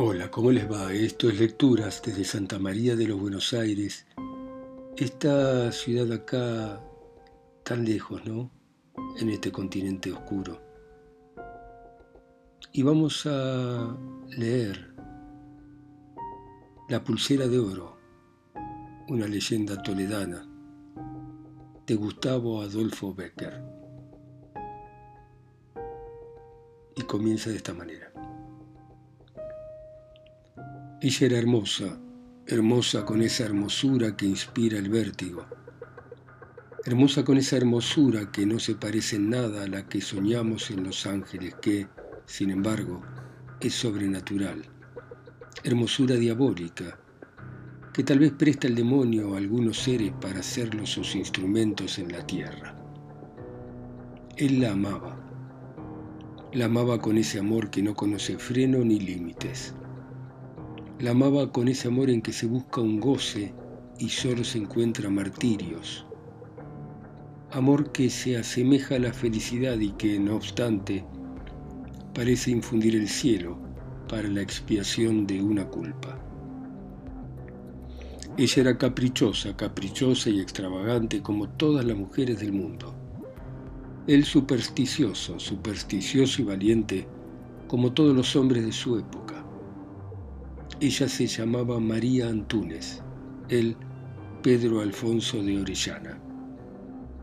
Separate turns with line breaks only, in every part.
Hola, ¿cómo les va? Esto es Lecturas desde Santa María de los Buenos Aires. Esta ciudad acá, tan lejos, ¿no? En este continente oscuro. Y vamos a leer La pulsera de oro, una leyenda toledana de Gustavo Adolfo Becker. Y comienza de esta manera. Ella era hermosa, hermosa con esa hermosura que inspira el vértigo, hermosa con esa hermosura que no se parece en nada a la que soñamos en los ángeles, que, sin embargo, es sobrenatural, hermosura diabólica, que tal vez presta el demonio a algunos seres para hacerlos sus instrumentos en la tierra. Él la amaba, la amaba con ese amor que no conoce freno ni límites la amaba con ese amor en que se busca un goce y solo se encuentra martirios. Amor que se asemeja a la felicidad y que, no obstante, parece infundir el cielo para la expiación de una culpa. Ella era caprichosa, caprichosa y extravagante como todas las mujeres del mundo. Él supersticioso, supersticioso y valiente como todos los hombres de su época. Ella se llamaba María Antúnez, él Pedro Alfonso de Orellana.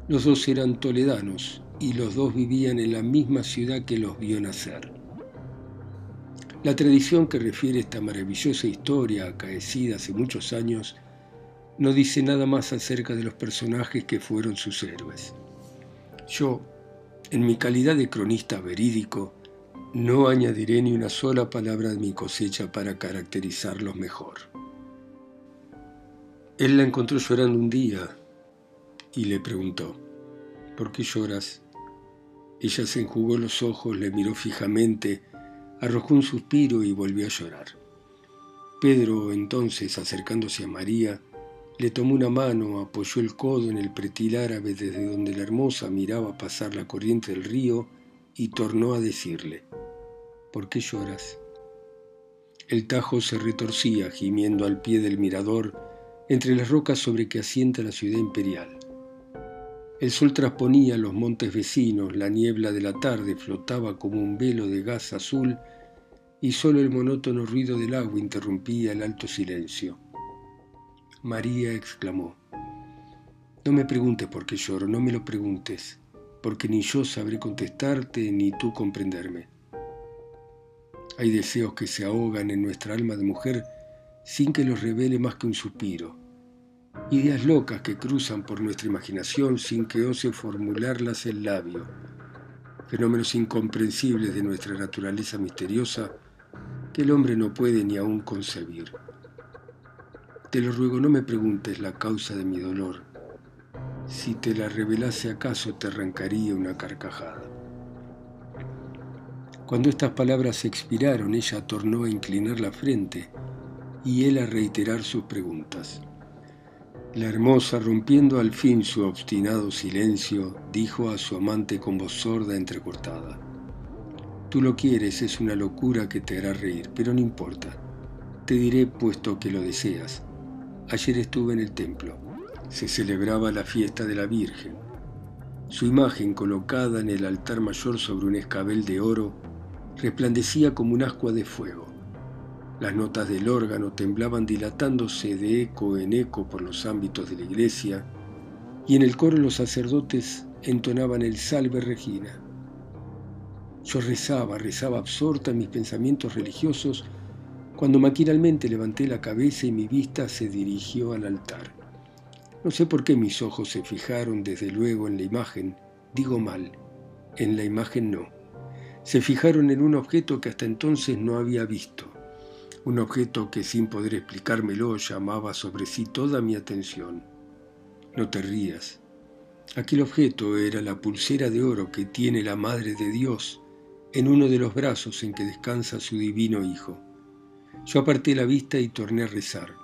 Los dos eran toledanos y los dos vivían en la misma ciudad que los vio nacer. La tradición que refiere esta maravillosa historia acaecida hace muchos años no dice nada más acerca de los personajes que fueron sus héroes. Yo, en mi calidad de cronista verídico, no añadiré ni una sola palabra de mi cosecha para caracterizarlos mejor. Él la encontró llorando un día y le preguntó, ¿por qué lloras? Ella se enjugó los ojos, le miró fijamente, arrojó un suspiro y volvió a llorar. Pedro, entonces, acercándose a María, le tomó una mano, apoyó el codo en el pretil árabe desde donde la hermosa miraba pasar la corriente del río y tornó a decirle, ¿por qué lloras? El Tajo se retorcía, gimiendo al pie del mirador, entre las rocas sobre que asienta la ciudad imperial. El sol trasponía los montes vecinos, la niebla de la tarde flotaba como un velo de gas azul y solo el monótono ruido del agua interrumpía el alto silencio. María exclamó, No me preguntes por qué lloro, no me lo preguntes, porque ni yo sabré contestarte ni tú comprenderme. Hay deseos que se ahogan en nuestra alma de mujer sin que los revele más que un suspiro. Ideas locas que cruzan por nuestra imaginación sin que ose formularlas el labio. Fenómenos incomprensibles de nuestra naturaleza misteriosa que el hombre no puede ni aún concebir. Te lo ruego, no me preguntes la causa de mi dolor. Si te la revelase acaso te arrancaría una carcajada. Cuando estas palabras expiraron, ella tornó a inclinar la frente y él a reiterar sus preguntas. La hermosa, rompiendo al fin su obstinado silencio, dijo a su amante con voz sorda entrecortada. Tú lo quieres, es una locura que te hará reír, pero no importa. Te diré, puesto que lo deseas. Ayer estuve en el templo. Se celebraba la fiesta de la Virgen. Su imagen colocada en el altar mayor sobre un escabel de oro resplandecía como un ascua de fuego. Las notas del órgano temblaban dilatándose de eco en eco por los ámbitos de la iglesia, y en el coro los sacerdotes entonaban el Salve Regina. Yo rezaba, rezaba absorta en mis pensamientos religiosos, cuando maquinalmente levanté la cabeza y mi vista se dirigió al altar. No sé por qué mis ojos se fijaron desde luego en la imagen, digo mal, en la imagen no se fijaron en un objeto que hasta entonces no había visto, un objeto que sin poder explicármelo llamaba sobre sí toda mi atención. No te rías. Aquel objeto era la pulsera de oro que tiene la Madre de Dios en uno de los brazos en que descansa su divino Hijo. Yo aparté la vista y torné a rezar.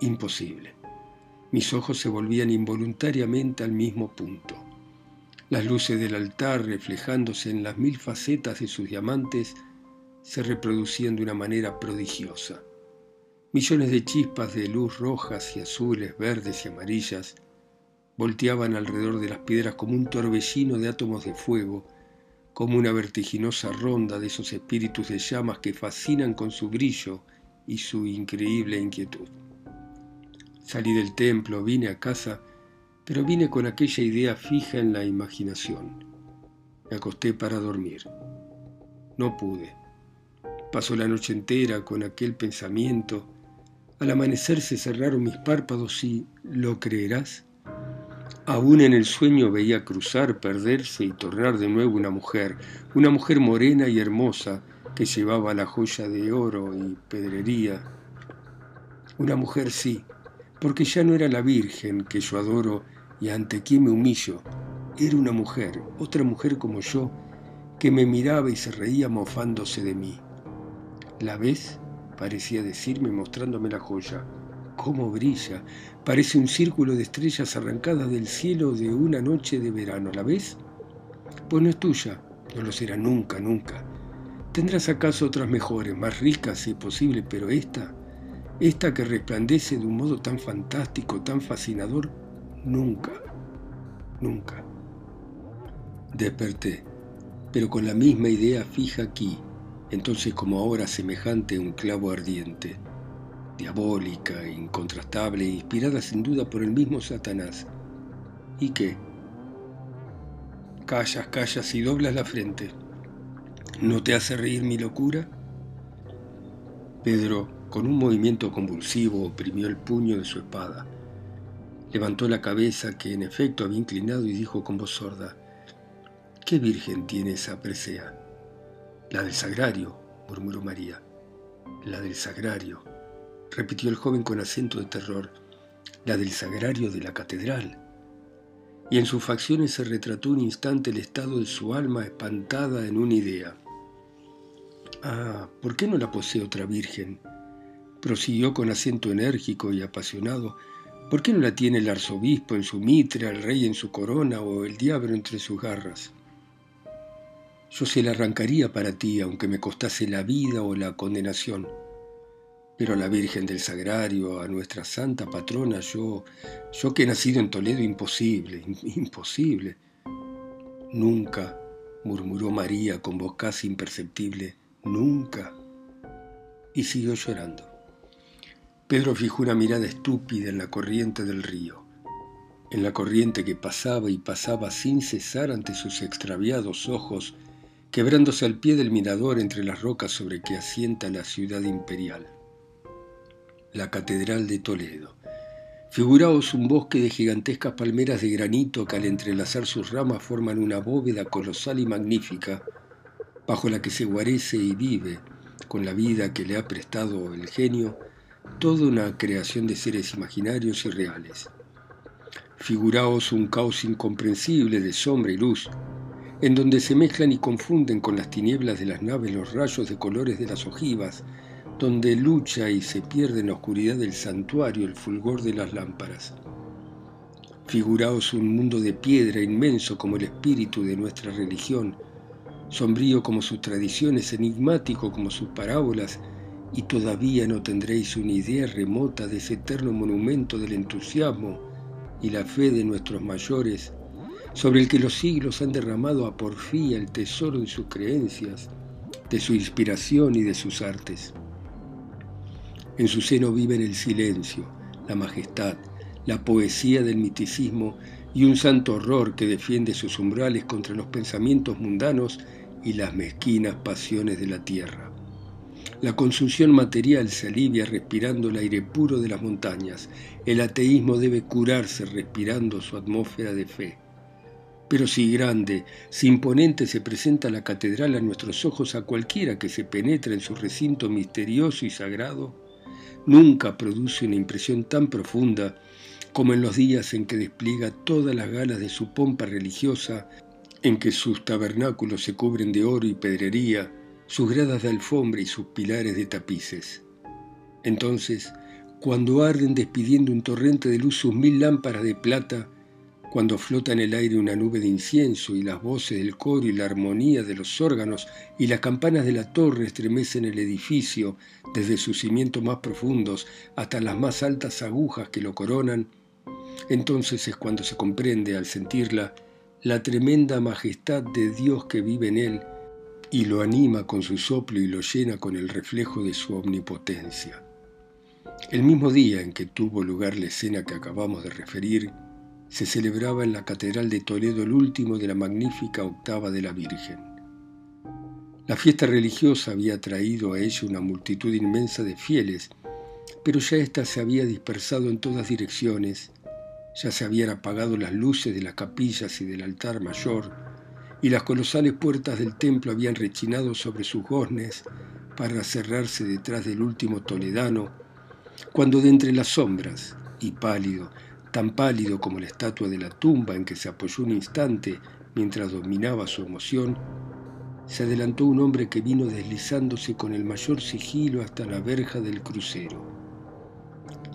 Imposible. Mis ojos se volvían involuntariamente al mismo punto. Las luces del altar, reflejándose en las mil facetas de sus diamantes, se reproducían de una manera prodigiosa. Millones de chispas de luz rojas y azules, verdes y amarillas volteaban alrededor de las piedras como un torbellino de átomos de fuego, como una vertiginosa ronda de esos espíritus de llamas que fascinan con su brillo y su increíble inquietud. Salí del templo, vine a casa, pero vine con aquella idea fija en la imaginación. Me acosté para dormir. No pude. Pasó la noche entera con aquel pensamiento. Al amanecer se cerraron mis párpados y, ¿lo creerás? Aún en el sueño veía cruzar, perderse y tornar de nuevo una mujer, una mujer morena y hermosa que llevaba la joya de oro y pedrería. Una mujer sí, porque ya no era la Virgen que yo adoro y ante quien me humillo, era una mujer, otra mujer como yo, que me miraba y se reía mofándose de mí. ¿La ves? parecía decirme mostrándome la joya cómo brilla. Parece un círculo de estrellas arrancadas del cielo de una noche de verano. ¿La ves? Pues no es tuya, no lo será nunca, nunca. Tendrás acaso otras mejores, más ricas si es posible, pero esta, esta que resplandece de un modo tan fantástico, tan fascinador, nunca, nunca. Desperté, pero con la misma idea fija aquí, entonces como ahora semejante a un clavo ardiente diabólica, incontrastable, inspirada sin duda por el mismo Satanás. ¿Y qué? Callas, callas y doblas la frente. ¿No te hace reír mi locura? Pedro, con un movimiento convulsivo, oprimió el puño de su espada. Levantó la cabeza, que en efecto había inclinado, y dijo con voz sorda, ¿Qué virgen tiene esa presea? La del sagrario, murmuró María. La del sagrario repitió el joven con acento de terror, la del sagrario de la catedral. Y en sus facciones se retrató un instante el estado de su alma espantada en una idea. Ah, ¿por qué no la posee otra virgen? Prosiguió con acento enérgico y apasionado. ¿Por qué no la tiene el arzobispo en su mitra, el rey en su corona o el diablo entre sus garras? Yo se la arrancaría para ti, aunque me costase la vida o la condenación. Pero a la Virgen del Sagrario, a nuestra santa patrona, yo, yo que he nacido en Toledo, imposible, imposible. Nunca, murmuró María con voz casi imperceptible, nunca. Y siguió llorando. Pedro fijó una mirada estúpida en la corriente del río, en la corriente que pasaba y pasaba sin cesar ante sus extraviados ojos, quebrándose al pie del mirador entre las rocas sobre que asienta la ciudad imperial la Catedral de Toledo. Figuraos un bosque de gigantescas palmeras de granito que al entrelazar sus ramas forman una bóveda colosal y magnífica, bajo la que se guarece y vive, con la vida que le ha prestado el genio, toda una creación de seres imaginarios y reales. Figuraos un caos incomprensible de sombra y luz, en donde se mezclan y confunden con las tinieblas de las naves los rayos de colores de las ojivas, donde lucha y se pierde en la oscuridad del santuario el fulgor de las lámparas. Figuraos un mundo de piedra inmenso como el espíritu de nuestra religión, sombrío como sus tradiciones, enigmático como sus parábolas, y todavía no tendréis una idea remota de ese eterno monumento del entusiasmo y la fe de nuestros mayores, sobre el que los siglos han derramado a porfía el tesoro de sus creencias, de su inspiración y de sus artes. En su seno viven el silencio, la majestad, la poesía del miticismo y un santo horror que defiende sus umbrales contra los pensamientos mundanos y las mezquinas pasiones de la tierra. La consunción material se alivia respirando el aire puro de las montañas. El ateísmo debe curarse respirando su atmósfera de fe. Pero si grande, si imponente se presenta la catedral a nuestros ojos a cualquiera que se penetre en su recinto misterioso y sagrado, nunca produce una impresión tan profunda como en los días en que despliega todas las galas de su pompa religiosa, en que sus tabernáculos se cubren de oro y pedrería, sus gradas de alfombra y sus pilares de tapices. Entonces, cuando arden despidiendo un torrente de luz sus mil lámparas de plata, cuando flota en el aire una nube de incienso y las voces del coro y la armonía de los órganos y las campanas de la torre estremecen el edificio desde sus cimientos más profundos hasta las más altas agujas que lo coronan, entonces es cuando se comprende al sentirla la tremenda majestad de Dios que vive en él y lo anima con su soplo y lo llena con el reflejo de su omnipotencia. El mismo día en que tuvo lugar la escena que acabamos de referir, se celebraba en la Catedral de Toledo el último de la magnífica octava de la Virgen. La fiesta religiosa había traído a ella una multitud inmensa de fieles, pero ya ésta se había dispersado en todas direcciones, ya se habían apagado las luces de las capillas y del altar mayor, y las colosales puertas del templo habían rechinado sobre sus goznes para cerrarse detrás del último toledano, cuando de entre las sombras, y pálido, tan pálido como la estatua de la tumba en que se apoyó un instante mientras dominaba su emoción, se adelantó un hombre que vino deslizándose con el mayor sigilo hasta la verja del crucero.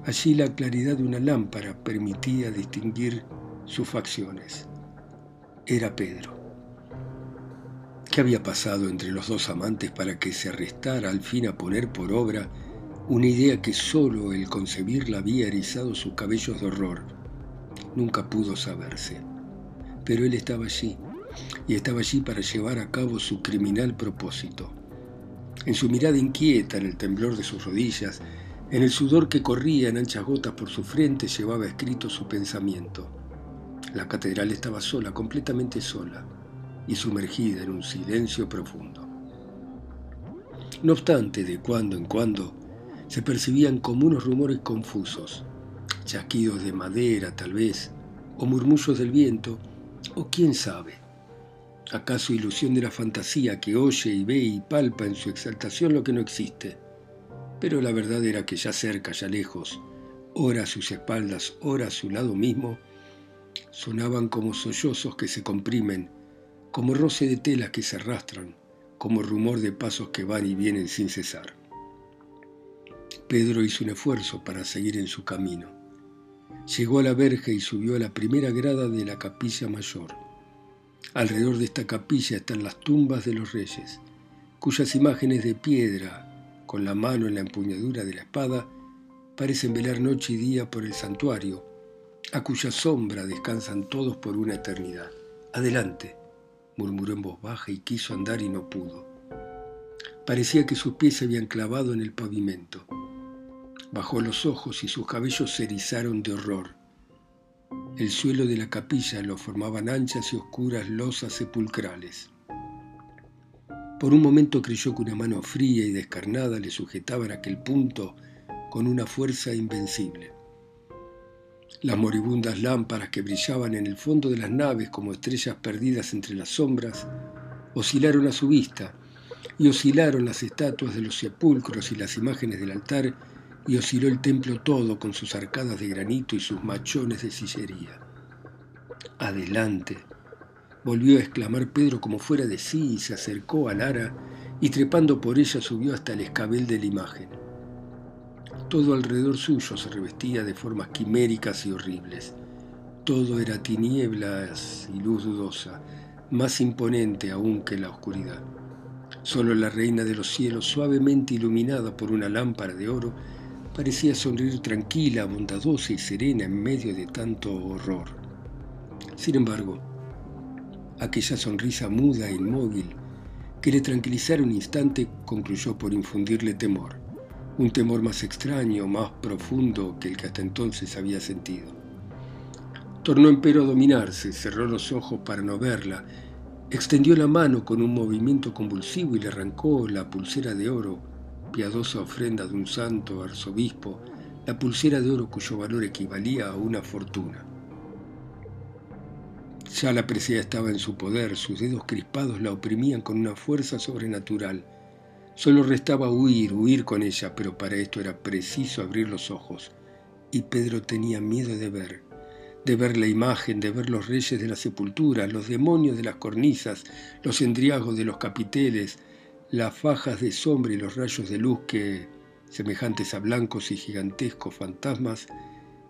Allí la claridad de una lámpara permitía distinguir sus facciones. Era Pedro. ¿Qué había pasado entre los dos amantes para que se arrestara al fin a poner por obra una idea que solo el concebirla había erizado sus cabellos de horror. Nunca pudo saberse. Pero él estaba allí, y estaba allí para llevar a cabo su criminal propósito. En su mirada inquieta, en el temblor de sus rodillas, en el sudor que corría en anchas gotas por su frente, llevaba escrito su pensamiento. La catedral estaba sola, completamente sola, y sumergida en un silencio profundo. No obstante, de cuando en cuando, se percibían como unos rumores confusos, chasquidos de madera tal vez, o murmullos del viento, o quién sabe. ¿Acaso ilusión de la fantasía que oye y ve y palpa en su exaltación lo que no existe? Pero la verdad era que ya cerca, ya lejos, ora a sus espaldas, ora a su lado mismo, sonaban como sollozos que se comprimen, como roce de telas que se arrastran, como rumor de pasos que van y vienen sin cesar. Pedro hizo un esfuerzo para seguir en su camino. Llegó a la verja y subió a la primera grada de la capilla mayor. Alrededor de esta capilla están las tumbas de los reyes, cuyas imágenes de piedra, con la mano en la empuñadura de la espada, parecen velar noche y día por el santuario, a cuya sombra descansan todos por una eternidad. Adelante, murmuró en voz baja y quiso andar y no pudo. Parecía que sus pies se habían clavado en el pavimento. Bajó los ojos y sus cabellos se erizaron de horror. El suelo de la capilla lo formaban anchas y oscuras losas sepulcrales. Por un momento creyó que una mano fría y descarnada le sujetaba en aquel punto con una fuerza invencible. Las moribundas lámparas que brillaban en el fondo de las naves como estrellas perdidas entre las sombras oscilaron a su vista y oscilaron las estatuas de los sepulcros y las imágenes del altar y osciló el templo todo con sus arcadas de granito y sus machones de sillería. Adelante, volvió a exclamar Pedro como fuera de sí y se acercó a Lara y trepando por ella subió hasta el escabel de la imagen. Todo alrededor suyo se revestía de formas quiméricas y horribles. Todo era tinieblas y luz dudosa, más imponente aún que la oscuridad. Solo la reina de los cielos, suavemente iluminada por una lámpara de oro, parecía sonreír tranquila, bondadosa y serena en medio de tanto horror. Sin embargo, aquella sonrisa muda e inmóvil, que le tranquilizara un instante, concluyó por infundirle temor, un temor más extraño, más profundo que el que hasta entonces había sentido. Tornó empero a dominarse, cerró los ojos para no verla, extendió la mano con un movimiento convulsivo y le arrancó la pulsera de oro piadosa ofrenda de un santo arzobispo, la pulsera de oro cuyo valor equivalía a una fortuna. Ya la presea estaba en su poder, sus dedos crispados la oprimían con una fuerza sobrenatural. Solo restaba huir, huir con ella, pero para esto era preciso abrir los ojos. Y Pedro tenía miedo de ver, de ver la imagen, de ver los reyes de la sepultura, los demonios de las cornisas, los endriagos de los capiteles, las fajas de sombra y los rayos de luz que, semejantes a blancos y gigantescos fantasmas,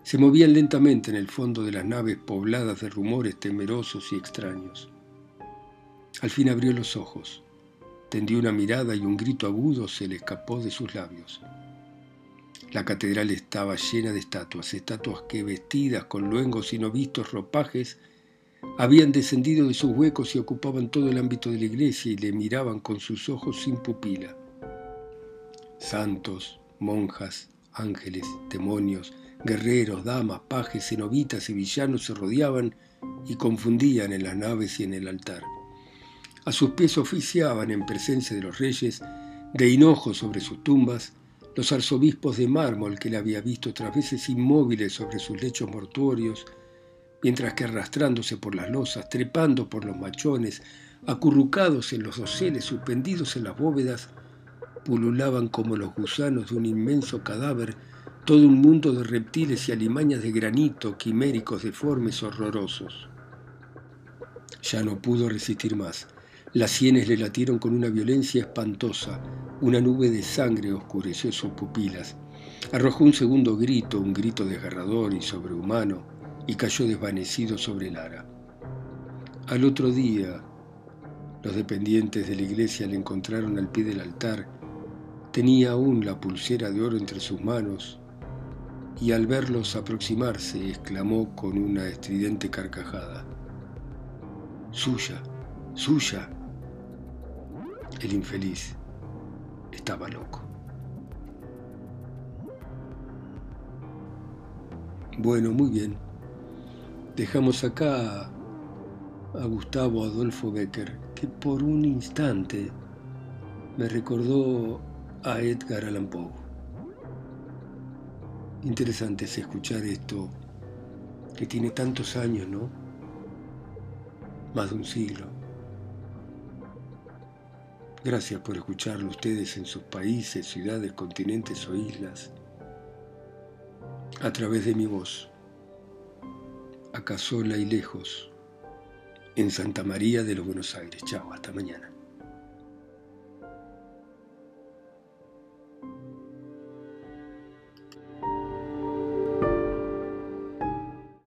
se movían lentamente en el fondo de las naves pobladas de rumores temerosos y extraños. Al fin abrió los ojos, tendió una mirada y un grito agudo se le escapó de sus labios. La catedral estaba llena de estatuas, estatuas que vestidas con luengos y no vistos ropajes habían descendido de sus huecos y ocupaban todo el ámbito de la iglesia y le miraban con sus ojos sin pupila. Santos, monjas, ángeles, demonios, guerreros, damas, pajes, cenobitas y villanos se rodeaban y confundían en las naves y en el altar. A sus pies oficiaban en presencia de los reyes, de hinojo sobre sus tumbas, los arzobispos de mármol que le había visto otras veces inmóviles sobre sus lechos mortuorios, mientras que arrastrándose por las losas, trepando por los machones, acurrucados en los doseles, suspendidos en las bóvedas, pululaban como los gusanos de un inmenso cadáver todo un mundo de reptiles y alimañas de granito, quiméricos, deformes, horrorosos. Ya no pudo resistir más. Las sienes le latieron con una violencia espantosa. Una nube de sangre oscureció sus pupilas. Arrojó un segundo grito, un grito desgarrador y sobrehumano, y cayó desvanecido sobre Lara. Al otro día, los dependientes de la iglesia le encontraron al pie del altar. Tenía aún la pulsera de oro entre sus manos y al verlos aproximarse exclamó con una estridente carcajada. Suya, suya. El infeliz estaba loco. Bueno, muy bien. Dejamos acá a Gustavo Adolfo Becker, que por un instante me recordó a Edgar Allan Poe. Interesante es escuchar esto, que tiene tantos años, ¿no? Más de un siglo. Gracias por escucharlo ustedes en sus países, ciudades, continentes o islas, a través de mi voz, acá sola y lejos, en Santa María de los Buenos Aires. Chao, hasta mañana.